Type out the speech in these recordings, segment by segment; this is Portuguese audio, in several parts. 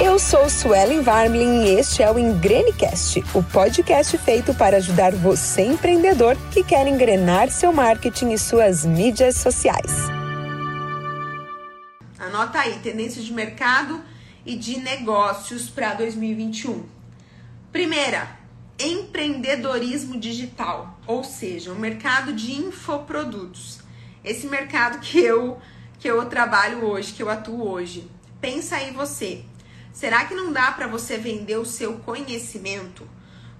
Eu sou Suelen Varmlin e este é o Engrenecast, o podcast feito para ajudar você empreendedor que quer engrenar seu marketing e suas mídias sociais. Anota aí, tendências de mercado e de negócios para 2021. Primeira, empreendedorismo digital, ou seja, o mercado de infoprodutos. Esse mercado que eu que eu trabalho hoje, que eu atuo hoje. Pensa aí você. Será que não dá para você vender o seu conhecimento?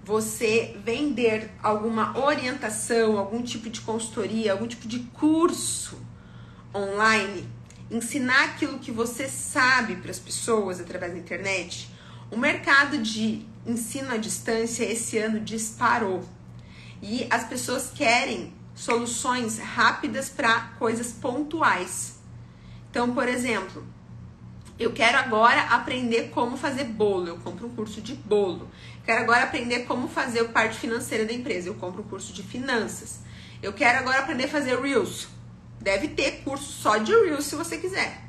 Você vender alguma orientação, algum tipo de consultoria, algum tipo de curso online? Ensinar aquilo que você sabe para as pessoas através da internet? O mercado de ensino à distância esse ano disparou. E as pessoas querem soluções rápidas para coisas pontuais. Então, por exemplo, eu quero agora aprender como fazer bolo, eu compro um curso de bolo. Quero agora aprender como fazer a parte financeira da empresa, eu compro um curso de finanças. Eu quero agora aprender a fazer Reels. Deve ter curso só de Reels se você quiser.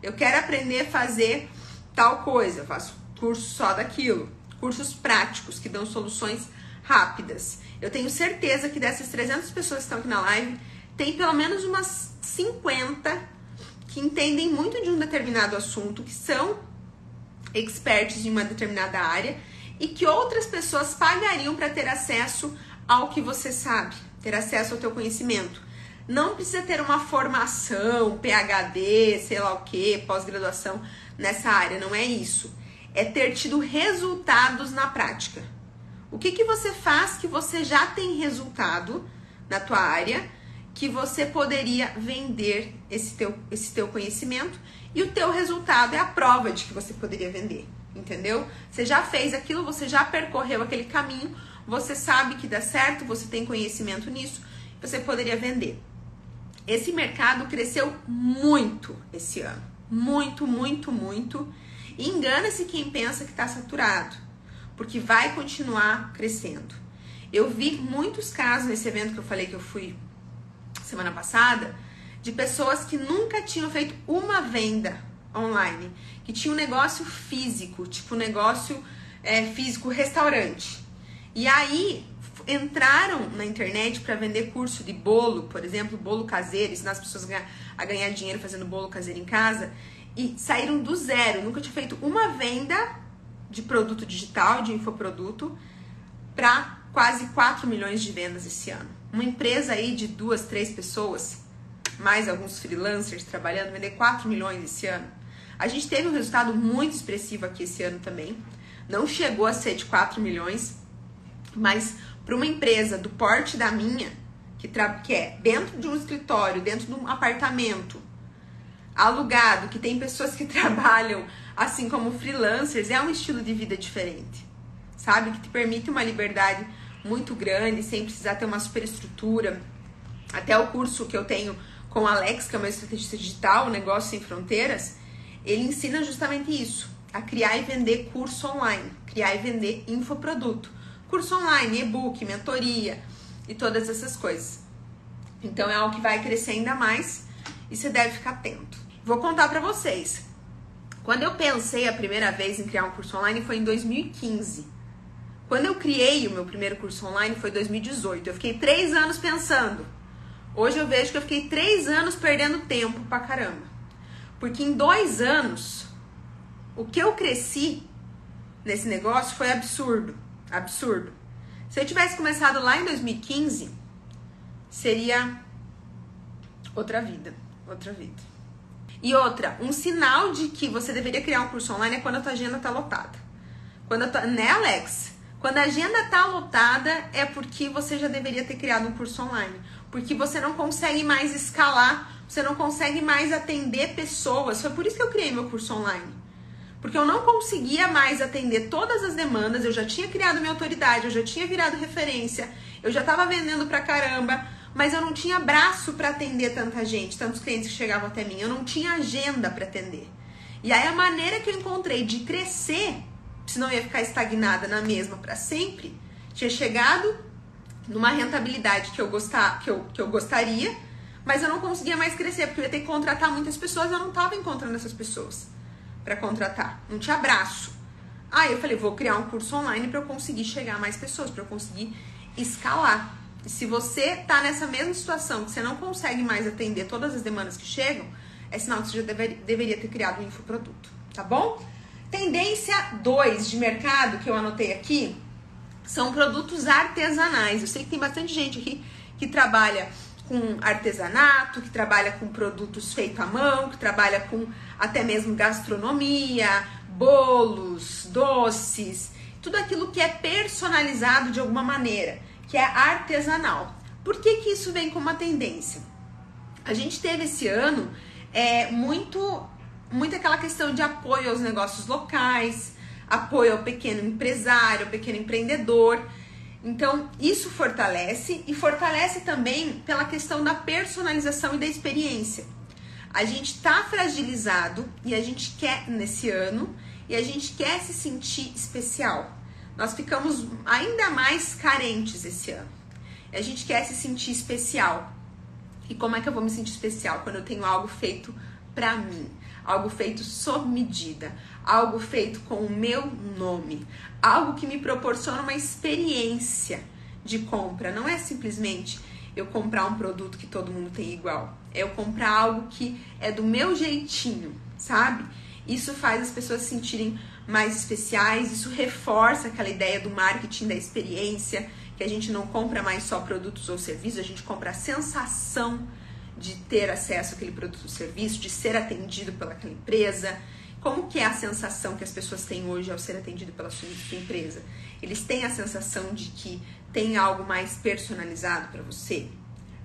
Eu quero aprender a fazer tal coisa, eu faço curso só daquilo. Cursos práticos que dão soluções rápidas. Eu tenho certeza que dessas 300 pessoas que estão aqui na live, tem pelo menos umas 50 que entendem muito de um determinado assunto, que são experts em uma determinada área e que outras pessoas pagariam para ter acesso ao que você sabe, ter acesso ao teu conhecimento. Não precisa ter uma formação, PhD, sei lá o que, pós-graduação nessa área, não é isso. É ter tido resultados na prática. O que, que você faz que você já tem resultado na tua área que você poderia vender esse teu, esse teu conhecimento e o teu resultado é a prova de que você poderia vender, entendeu? Você já fez aquilo, você já percorreu aquele caminho, você sabe que dá certo, você tem conhecimento nisso, você poderia vender. Esse mercado cresceu muito esse ano, muito, muito, muito. Engana-se quem pensa que está saturado, porque vai continuar crescendo. Eu vi muitos casos nesse evento que eu falei que eu fui semana passada de pessoas que nunca tinham feito uma venda online, que tinha um negócio físico, tipo um negócio é, físico restaurante. E aí entraram na internet para vender curso de bolo, por exemplo, bolo caseiro, ensinar as pessoas a ganhar dinheiro fazendo bolo caseiro em casa, e saíram do zero, nunca tinha feito uma venda de produto digital, de infoproduto, para quase 4 milhões de vendas esse ano. Uma empresa aí de duas, três pessoas, mais alguns freelancers trabalhando, vender 4 milhões esse ano. A gente teve um resultado muito expressivo aqui esse ano também. Não chegou a ser de 4 milhões, mas para uma empresa do porte da minha, que, que é dentro de um escritório, dentro de um apartamento, alugado, que tem pessoas que trabalham assim como freelancers, é um estilo de vida diferente, sabe? Que te permite uma liberdade muito grande, sem precisar ter uma superestrutura. Até o curso que eu tenho com o Alex, que é uma estrategista digital, Negócio Sem Fronteiras, ele ensina justamente isso, a criar e vender curso online, criar e vender infoproduto. Curso online, e-book, mentoria e todas essas coisas. Então é algo que vai crescer ainda mais e você deve ficar atento. Vou contar para vocês. Quando eu pensei a primeira vez em criar um curso online foi em 2015. Quando eu criei o meu primeiro curso online foi 2018. Eu fiquei três anos pensando. Hoje eu vejo que eu fiquei três anos perdendo tempo pra caramba. Porque em dois anos, o que eu cresci nesse negócio foi absurdo. Absurdo. Se eu tivesse começado lá em 2015, seria outra vida. Outra vida. E outra, um sinal de que você deveria criar um curso online é quando a tua agenda tá lotada. Quando a tua, né, Alex? Quando a agenda está lotada, é porque você já deveria ter criado um curso online. Porque você não consegue mais escalar, você não consegue mais atender pessoas. Foi por isso que eu criei meu curso online. Porque eu não conseguia mais atender todas as demandas, eu já tinha criado minha autoridade, eu já tinha virado referência, eu já estava vendendo pra caramba, mas eu não tinha braço para atender tanta gente, tantos clientes que chegavam até mim, eu não tinha agenda para atender. E aí a maneira que eu encontrei de crescer senão ia ficar estagnada na mesma para sempre, tinha chegado numa rentabilidade que eu, gostar, que, eu, que eu gostaria, mas eu não conseguia mais crescer, porque eu ia ter que contratar muitas pessoas, eu não estava encontrando essas pessoas. para contratar, não tinha braço. Aí eu falei, vou criar um curso online para eu conseguir chegar a mais pessoas, para eu conseguir escalar. E se você tá nessa mesma situação, que você não consegue mais atender todas as demandas que chegam, é sinal que você já deveria, deveria ter criado um infoproduto, tá bom? Tendência 2 de mercado que eu anotei aqui são produtos artesanais. Eu sei que tem bastante gente aqui que trabalha com artesanato, que trabalha com produtos feitos à mão, que trabalha com até mesmo gastronomia, bolos, doces, tudo aquilo que é personalizado de alguma maneira, que é artesanal. Por que, que isso vem como uma tendência? A gente teve esse ano é, muito, muito aquela questão de apoio aos negócios locais, apoio ao pequeno empresário, ao pequeno empreendedor. Então, isso fortalece e fortalece também pela questão da personalização e da experiência. A gente está fragilizado e a gente quer nesse ano e a gente quer se sentir especial. Nós ficamos ainda mais carentes esse ano. A gente quer se sentir especial. E como é que eu vou me sentir especial quando eu tenho algo feito para mim? Algo feito sob medida, algo feito com o meu nome, algo que me proporciona uma experiência de compra. Não é simplesmente eu comprar um produto que todo mundo tem igual. É eu comprar algo que é do meu jeitinho, sabe? Isso faz as pessoas se sentirem mais especiais, isso reforça aquela ideia do marketing da experiência, que a gente não compra mais só produtos ou serviços, a gente compra a sensação de ter acesso àquele produto ou serviço, de ser atendido pelaquela empresa. Como que é a sensação que as pessoas têm hoje ao ser atendido pela sua empresa? Eles têm a sensação de que tem algo mais personalizado para você?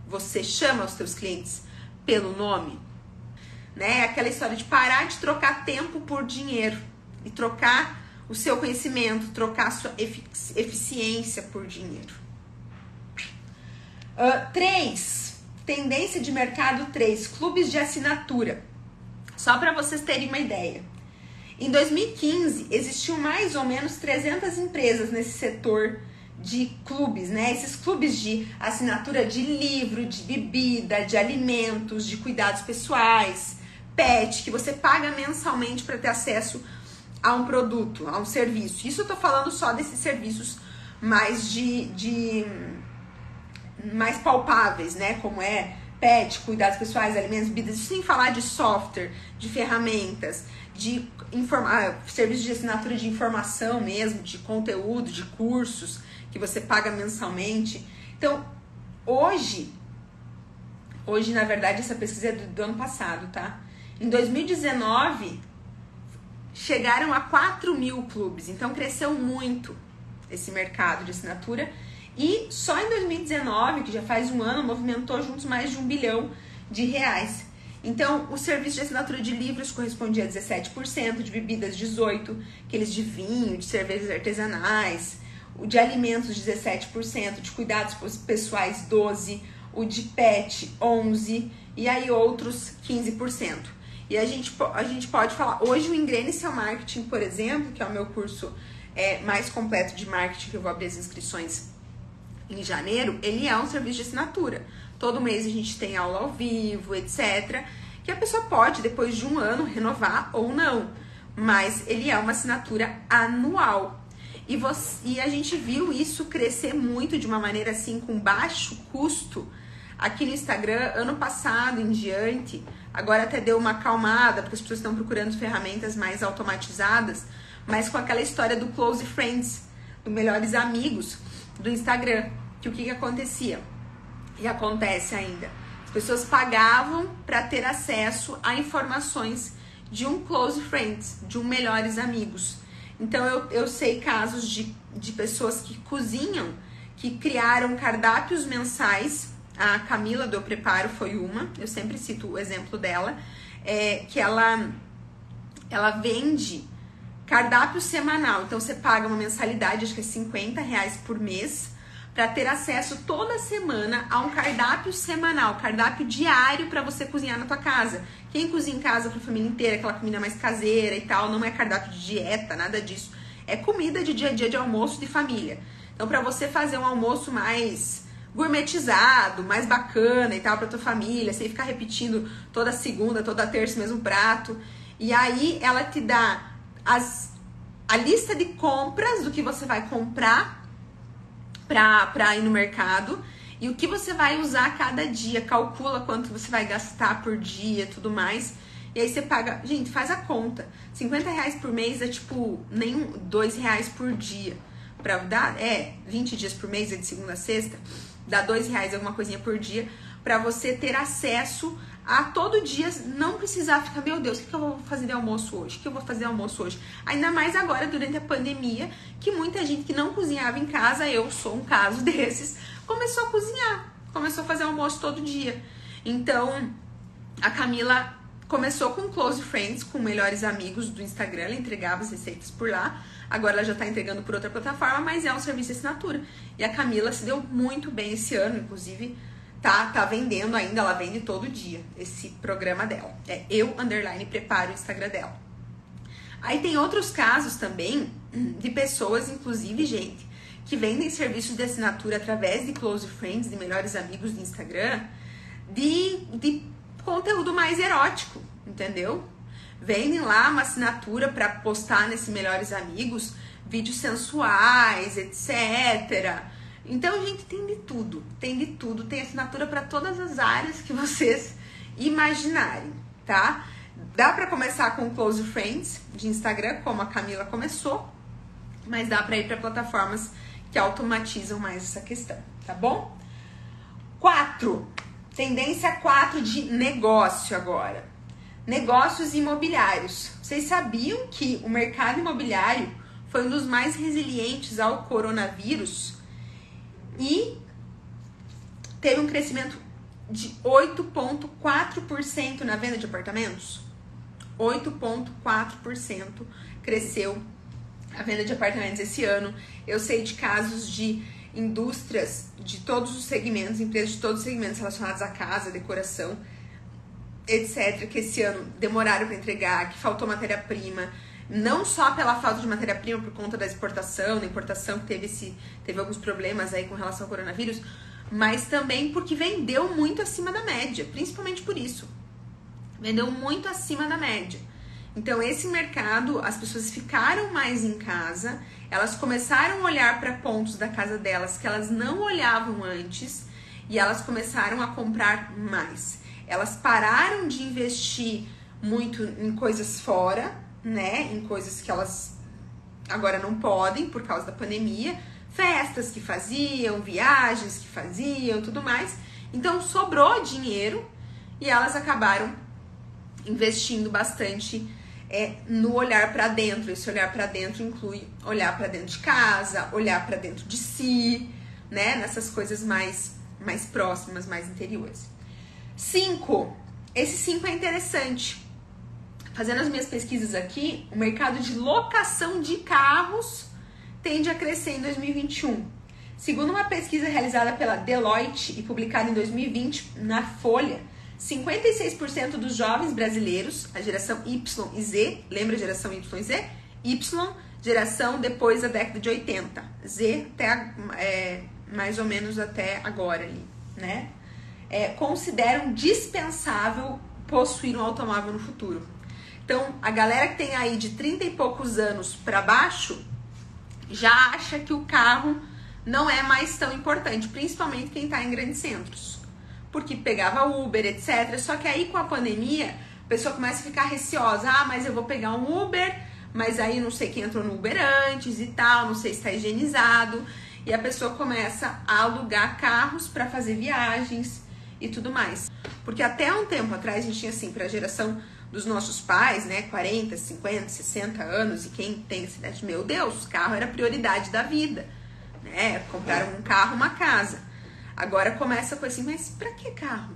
Você chama os seus clientes pelo nome? Né? Aquela história de parar de trocar tempo por dinheiro e trocar o seu conhecimento, trocar a sua eficiência por dinheiro. Uh, três, tendência de mercado 3, clubes de assinatura. Só para vocês terem uma ideia. Em 2015, existiam mais ou menos 300 empresas nesse setor de clubes, né? Esses clubes de assinatura de livro, de bebida, de alimentos, de cuidados pessoais, pet, que você paga mensalmente para ter acesso a um produto, a um serviço. Isso eu tô falando só desses serviços mais de, de mais palpáveis, né? Como é pet, cuidados pessoais, alimentos, bebidas, sem falar de software, de ferramentas, de ah, serviços de assinatura de informação mesmo, de conteúdo, de cursos que você paga mensalmente. Então, hoje, hoje na verdade essa pesquisa é do, do ano passado, tá? Em 2019 chegaram a 4 mil clubes, então cresceu muito esse mercado de assinatura. E só em 2019, que já faz um ano, movimentou juntos mais de um bilhão de reais. Então, o serviço de assinatura de livros correspondia a 17%, de bebidas 18%, aqueles de vinho, de cervejas artesanais, o de alimentos 17%, de cuidados pessoais 12%, o de pet 11% e aí outros 15%. E a gente, a gente pode falar, hoje o Engrene Seu Marketing, por exemplo, que é o meu curso é, mais completo de marketing, que eu vou abrir as inscrições em janeiro, ele é um serviço de assinatura. Todo mês a gente tem aula ao vivo, etc. Que a pessoa pode, depois de um ano, renovar ou não. Mas ele é uma assinatura anual. E, você, e a gente viu isso crescer muito de uma maneira assim, com baixo custo, aqui no Instagram, ano passado em diante. Agora até deu uma acalmada, porque as pessoas estão procurando ferramentas mais automatizadas, mas com aquela história do Close Friends, do Melhores Amigos do Instagram. Que o que, que acontecia? E acontece ainda. As pessoas pagavam para ter acesso a informações de um close friends, de um melhores amigos. Então eu, eu sei casos de, de pessoas que cozinham, que criaram cardápios mensais. A Camila do Preparo foi uma, eu sempre cito o exemplo dela, é, que ela, ela vende cardápio semanal. Então você paga uma mensalidade, acho que é 50 reais por mês, para ter acesso toda semana a um cardápio semanal, cardápio diário para você cozinhar na tua casa. Quem cozinha em casa para a família inteira, aquela comida mais caseira e tal, não é cardápio de dieta, nada disso. É comida de dia a dia de almoço de família. Então, para você fazer um almoço mais gourmetizado, mais bacana e tal para tua família, sem ficar repetindo toda segunda, toda terça o mesmo prato. E aí ela te dá as, a lista de compras do que você vai comprar pra ir no mercado e o que você vai usar cada dia. Calcula quanto você vai gastar por dia tudo mais. E aí você paga. Gente, faz a conta. 50 reais por mês é tipo nem 2 reais por dia. Pra dar. É, 20 dias por mês, é de segunda a sexta. Dá 2 reais alguma coisinha por dia. para você ter acesso a todo dia não precisar ficar, meu Deus, o que, eu vou fazer de almoço hoje? O que eu vou fazer de almoço hoje? Ainda mais agora, durante a pandemia, que muita gente que não cozinhava em casa, eu sou um caso desses, começou a cozinhar, começou a fazer almoço todo dia. Então, a Camila começou com Close Friends, com melhores amigos do Instagram, ela entregava as receitas por lá. Agora ela já está entregando por outra plataforma, mas é um serviço de assinatura. E a Camila se deu muito bem esse ano, inclusive tá, tá vendendo ainda, ela vende todo dia esse programa dela. É eu underline preparo o Instagram dela. Aí tem outros casos também de pessoas, inclusive, gente, que vendem serviços de assinatura através de close friends, de melhores amigos do Instagram, de, de conteúdo mais erótico, entendeu? Vendem lá uma assinatura para postar nesse melhores amigos, vídeos sensuais, etc então, gente, tem de tudo, tem de tudo, tem assinatura para todas as áreas que vocês imaginarem, tá? Dá para começar com Close Friends de Instagram, como a Camila começou, mas dá para ir para plataformas que automatizam mais essa questão, tá bom? 4. Tendência 4 de negócio agora. Negócios imobiliários. Vocês sabiam que o mercado imobiliário foi um dos mais resilientes ao coronavírus? E teve um crescimento de 8,4% na venda de apartamentos. 8,4% cresceu a venda de apartamentos esse ano. Eu sei de casos de indústrias de todos os segmentos, empresas de todos os segmentos relacionados à casa, decoração, etc., que esse ano demoraram para entregar, que faltou matéria-prima, não só pela falta de matéria-prima por conta da exportação, da importação que teve, esse, teve alguns problemas aí com relação ao coronavírus, mas também porque vendeu muito acima da média, principalmente por isso. Vendeu muito acima da média. Então, esse mercado, as pessoas ficaram mais em casa, elas começaram a olhar para pontos da casa delas que elas não olhavam antes e elas começaram a comprar mais. Elas pararam de investir muito em coisas fora né, em coisas que elas agora não podem por causa da pandemia, festas que faziam, viagens que faziam, tudo mais. Então sobrou dinheiro e elas acabaram investindo bastante é, no olhar para dentro. Esse olhar para dentro inclui olhar para dentro de casa, olhar para dentro de si, né? Nessas coisas mais mais próximas, mais interiores. Cinco. Esse cinco é interessante Fazendo as minhas pesquisas aqui, o mercado de locação de carros tende a crescer em 2021. Segundo uma pesquisa realizada pela Deloitte e publicada em 2020 na Folha, 56% dos jovens brasileiros, a geração Y e Z, lembra a geração Y e Z? Y, geração depois da década de 80. Z até é, mais ou menos até agora ali, né? É, consideram dispensável possuir um automóvel no futuro. Então, a galera que tem aí de 30 e poucos anos para baixo já acha que o carro não é mais tão importante, principalmente quem está em grandes centros. Porque pegava Uber, etc. Só que aí com a pandemia, a pessoa começa a ficar receosa. Ah, mas eu vou pegar um Uber, mas aí não sei quem entrou no Uber antes e tal, não sei se está higienizado. E a pessoa começa a alugar carros para fazer viagens e tudo mais. Porque até um tempo atrás a gente tinha assim, para a geração dos nossos pais, né, 40, 50, 60 anos, e quem tem essa idade, meu Deus, carro era prioridade da vida, né? Compraram um carro, uma casa. Agora começa com assim, mas pra que carro?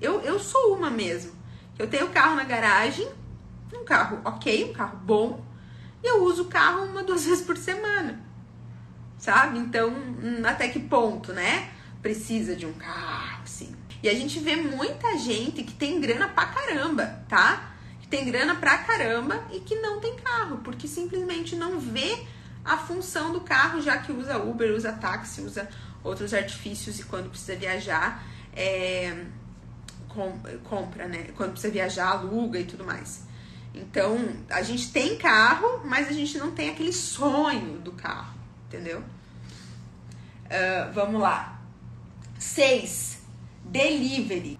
Eu, eu sou uma mesmo. Eu tenho carro na garagem, um carro ok, um carro bom, e eu uso o carro uma, duas vezes por semana. Sabe? Então, hum, até que ponto, né? Precisa de um carro, assim. E a gente vê muita gente que tem grana pra caramba, tá? Que tem grana pra caramba e que não tem carro, porque simplesmente não vê a função do carro, já que usa Uber, usa táxi, usa outros artifícios e quando precisa viajar, é, compra, né? Quando precisa viajar, aluga e tudo mais. Então, a gente tem carro, mas a gente não tem aquele sonho do carro, entendeu? Uh, vamos lá. 6. Delivery.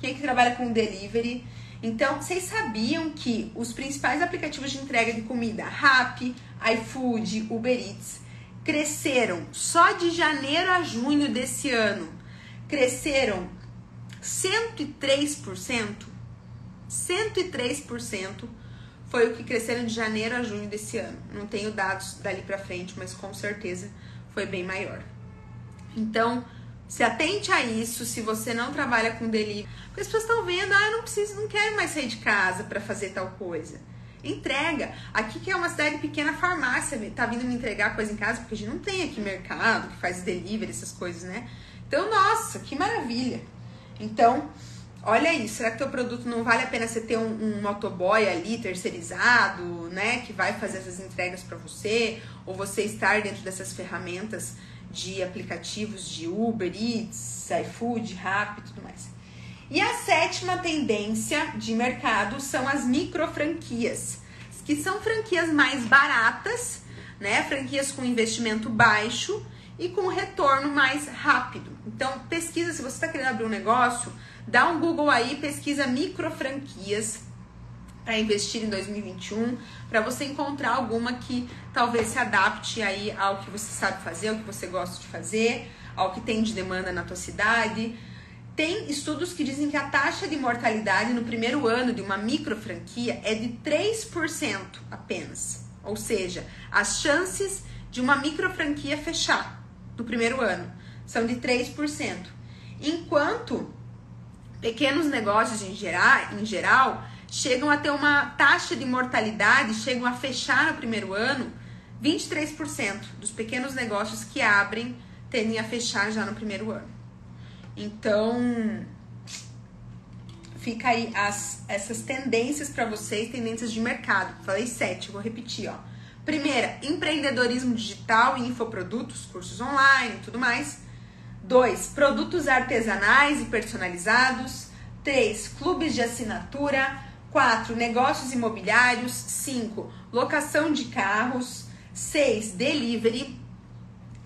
Quem é que trabalha com delivery? Então, vocês sabiam que os principais aplicativos de entrega de comida, Rappi, iFood, Uber Eats, cresceram só de janeiro a junho desse ano, cresceram 103%? 103% foi o que cresceram de janeiro a junho desse ano. Não tenho dados dali para frente, mas com certeza foi bem maior. Então, se atente a isso se você não trabalha com delivery. Porque as pessoas estão vendo, ah, eu não preciso, não quero mais sair de casa para fazer tal coisa. Entrega. Aqui que é uma cidade pequena, farmácia tá vindo me entregar coisa em casa, porque a gente não tem aqui mercado que faz delivery, essas coisas, né? Então, nossa, que maravilha. Então, olha aí, será que teu produto não vale a pena você ter um, um motoboy ali terceirizado, né, que vai fazer essas entregas para você, ou você estar dentro dessas ferramentas de aplicativos de Uber Eats, iFood, Rappi e tudo mais. E a sétima tendência de mercado são as micro franquias, que são franquias mais baratas, né, franquias com investimento baixo e com retorno mais rápido. Então, pesquisa, se você está querendo abrir um negócio, dá um Google aí, pesquisa micro franquias para investir em 2021, para você encontrar alguma que talvez se adapte aí ao que você sabe fazer, ao que você gosta de fazer, ao que tem de demanda na tua cidade. Tem estudos que dizem que a taxa de mortalidade no primeiro ano de uma micro franquia é de 3% apenas. Ou seja, as chances de uma micro franquia fechar no primeiro ano são de 3%. Enquanto pequenos negócios em geral, em geral chegam a ter uma taxa de mortalidade, chegam a fechar no primeiro ano 23% dos pequenos negócios que abrem tendem a fechar já no primeiro ano. Então, fica aí as, essas tendências para vocês, tendências de mercado. Falei sete, vou repetir, ó. Primeira, empreendedorismo digital e infoprodutos, cursos online e tudo mais. Dois, produtos artesanais e personalizados. Três, clubes de assinatura. 4. Negócios imobiliários. 5. Locação de carros. 6. Delivery.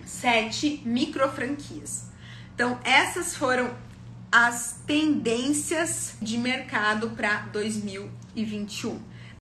7. Micro franquias. Então, essas foram as tendências de mercado para 2021.